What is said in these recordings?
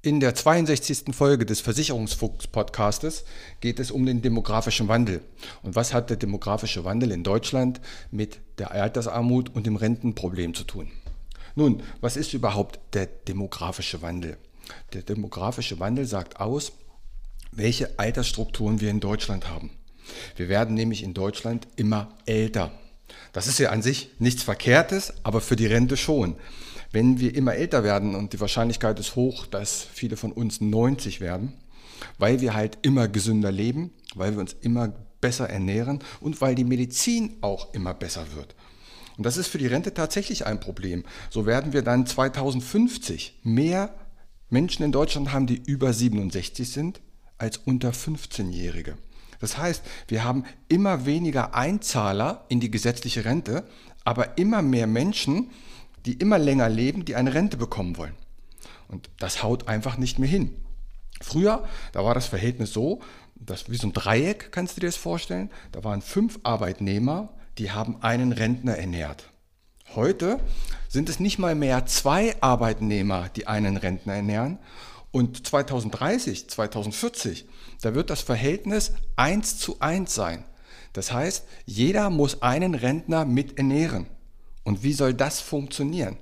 In der 62. Folge des Versicherungsfuchs-Podcastes geht es um den demografischen Wandel. Und was hat der demografische Wandel in Deutschland mit der Altersarmut und dem Rentenproblem zu tun? Nun, was ist überhaupt der demografische Wandel? Der demografische Wandel sagt aus, welche Altersstrukturen wir in Deutschland haben. Wir werden nämlich in Deutschland immer älter. Das ist ja an sich nichts Verkehrtes, aber für die Rente schon. Wenn wir immer älter werden und die Wahrscheinlichkeit ist hoch, dass viele von uns 90 werden, weil wir halt immer gesünder leben, weil wir uns immer besser ernähren und weil die Medizin auch immer besser wird. Und das ist für die Rente tatsächlich ein Problem. So werden wir dann 2050 mehr Menschen in Deutschland haben, die über 67 sind, als unter 15-Jährige. Das heißt, wir haben immer weniger Einzahler in die gesetzliche Rente, aber immer mehr Menschen, die immer länger leben, die eine Rente bekommen wollen. Und das haut einfach nicht mehr hin. Früher, da war das Verhältnis so, das wie so ein Dreieck, kannst du dir das vorstellen? Da waren fünf Arbeitnehmer, die haben einen Rentner ernährt. Heute sind es nicht mal mehr zwei Arbeitnehmer, die einen Rentner ernähren. Und 2030, 2040, da wird das Verhältnis 1 zu 1 sein. Das heißt, jeder muss einen Rentner mit ernähren. Und wie soll das funktionieren?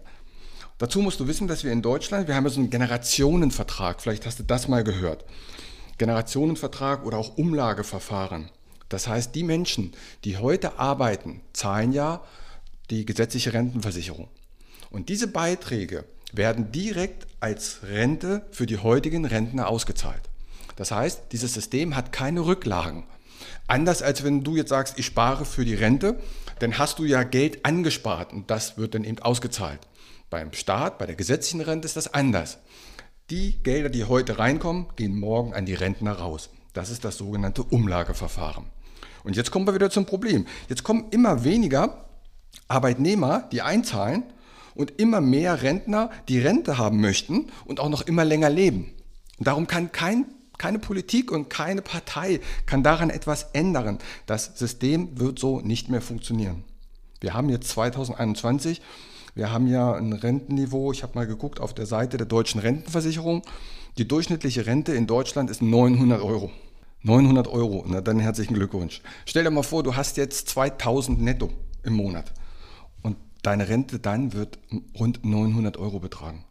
Dazu musst du wissen, dass wir in Deutschland, wir haben ja so einen Generationenvertrag, vielleicht hast du das mal gehört. Generationenvertrag oder auch Umlageverfahren. Das heißt, die Menschen, die heute arbeiten, zahlen ja die gesetzliche Rentenversicherung. Und diese Beiträge werden direkt als Rente für die heutigen Rentner ausgezahlt. Das heißt, dieses System hat keine Rücklagen. Anders als wenn du jetzt sagst, ich spare für die Rente, dann hast du ja Geld angespart und das wird dann eben ausgezahlt. Beim Staat, bei der gesetzlichen Rente ist das anders. Die Gelder, die heute reinkommen, gehen morgen an die Rentner raus. Das ist das sogenannte Umlageverfahren. Und jetzt kommen wir wieder zum Problem. Jetzt kommen immer weniger Arbeitnehmer, die einzahlen und immer mehr Rentner, die Rente haben möchten und auch noch immer länger leben. Und darum kann kein keine Politik und keine Partei kann daran etwas ändern. Das System wird so nicht mehr funktionieren. Wir haben jetzt 2021, wir haben ja ein Rentenniveau, ich habe mal geguckt auf der Seite der deutschen Rentenversicherung. Die durchschnittliche Rente in Deutschland ist 900 Euro. 900 Euro, na dann herzlichen Glückwunsch. Stell dir mal vor, du hast jetzt 2000 netto im Monat deine Rente dann wird rund 900 Euro betragen.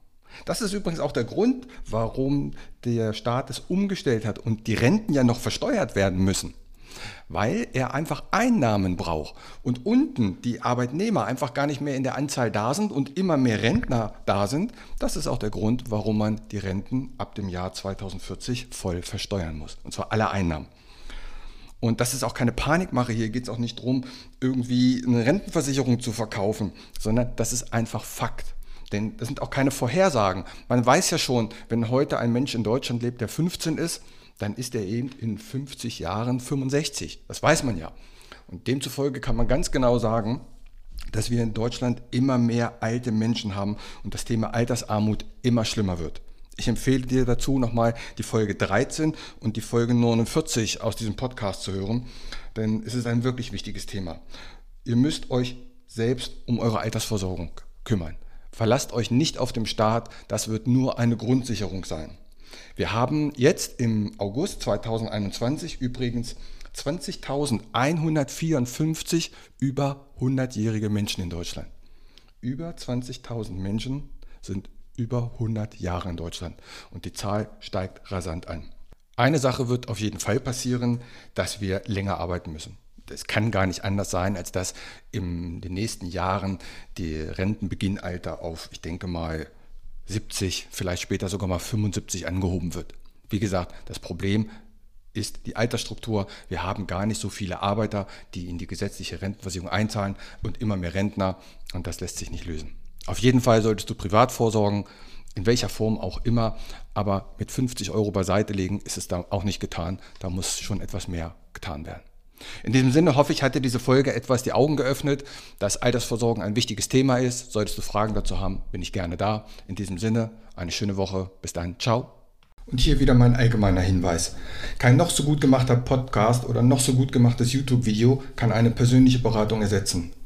Das ist übrigens auch der Grund, warum der Staat es umgestellt hat und die Renten ja noch versteuert werden müssen. Weil er einfach Einnahmen braucht und unten die Arbeitnehmer einfach gar nicht mehr in der Anzahl da sind und immer mehr Rentner da sind. Das ist auch der Grund, warum man die Renten ab dem Jahr 2040 voll versteuern muss. Und zwar alle Einnahmen. Und das ist auch keine Panikmache. Hier geht es auch nicht darum, irgendwie eine Rentenversicherung zu verkaufen, sondern das ist einfach Fakt. Denn das sind auch keine Vorhersagen. Man weiß ja schon, wenn heute ein Mensch in Deutschland lebt, der 15 ist, dann ist er eben in 50 Jahren 65. Das weiß man ja. Und demzufolge kann man ganz genau sagen, dass wir in Deutschland immer mehr alte Menschen haben und das Thema Altersarmut immer schlimmer wird. Ich empfehle dir dazu nochmal die Folge 13 und die Folge 49 aus diesem Podcast zu hören, denn es ist ein wirklich wichtiges Thema. Ihr müsst euch selbst um eure Altersversorgung kümmern. Verlasst euch nicht auf den Staat, das wird nur eine Grundsicherung sein. Wir haben jetzt im August 2021 übrigens 20.154 über 100-jährige Menschen in Deutschland. Über 20.000 Menschen sind über 100 Jahre in Deutschland und die Zahl steigt rasant an. Eine Sache wird auf jeden Fall passieren, dass wir länger arbeiten müssen. Es kann gar nicht anders sein, als dass in den nächsten Jahren die Rentenbeginnalter auf, ich denke mal, 70, vielleicht später sogar mal 75 angehoben wird. Wie gesagt, das Problem ist die Altersstruktur. Wir haben gar nicht so viele Arbeiter, die in die gesetzliche Rentenversicherung einzahlen und immer mehr Rentner und das lässt sich nicht lösen. Auf jeden Fall solltest du privat vorsorgen, in welcher Form auch immer, aber mit 50 Euro beiseite legen ist es da auch nicht getan. Da muss schon etwas mehr getan werden. In diesem Sinne hoffe ich, hat dir diese Folge etwas die Augen geöffnet, dass Altersversorgung ein wichtiges Thema ist. Solltest du Fragen dazu haben, bin ich gerne da. In diesem Sinne, eine schöne Woche. Bis dann. Ciao. Und hier wieder mein allgemeiner Hinweis. Kein noch so gut gemachter Podcast oder noch so gut gemachtes YouTube-Video kann eine persönliche Beratung ersetzen.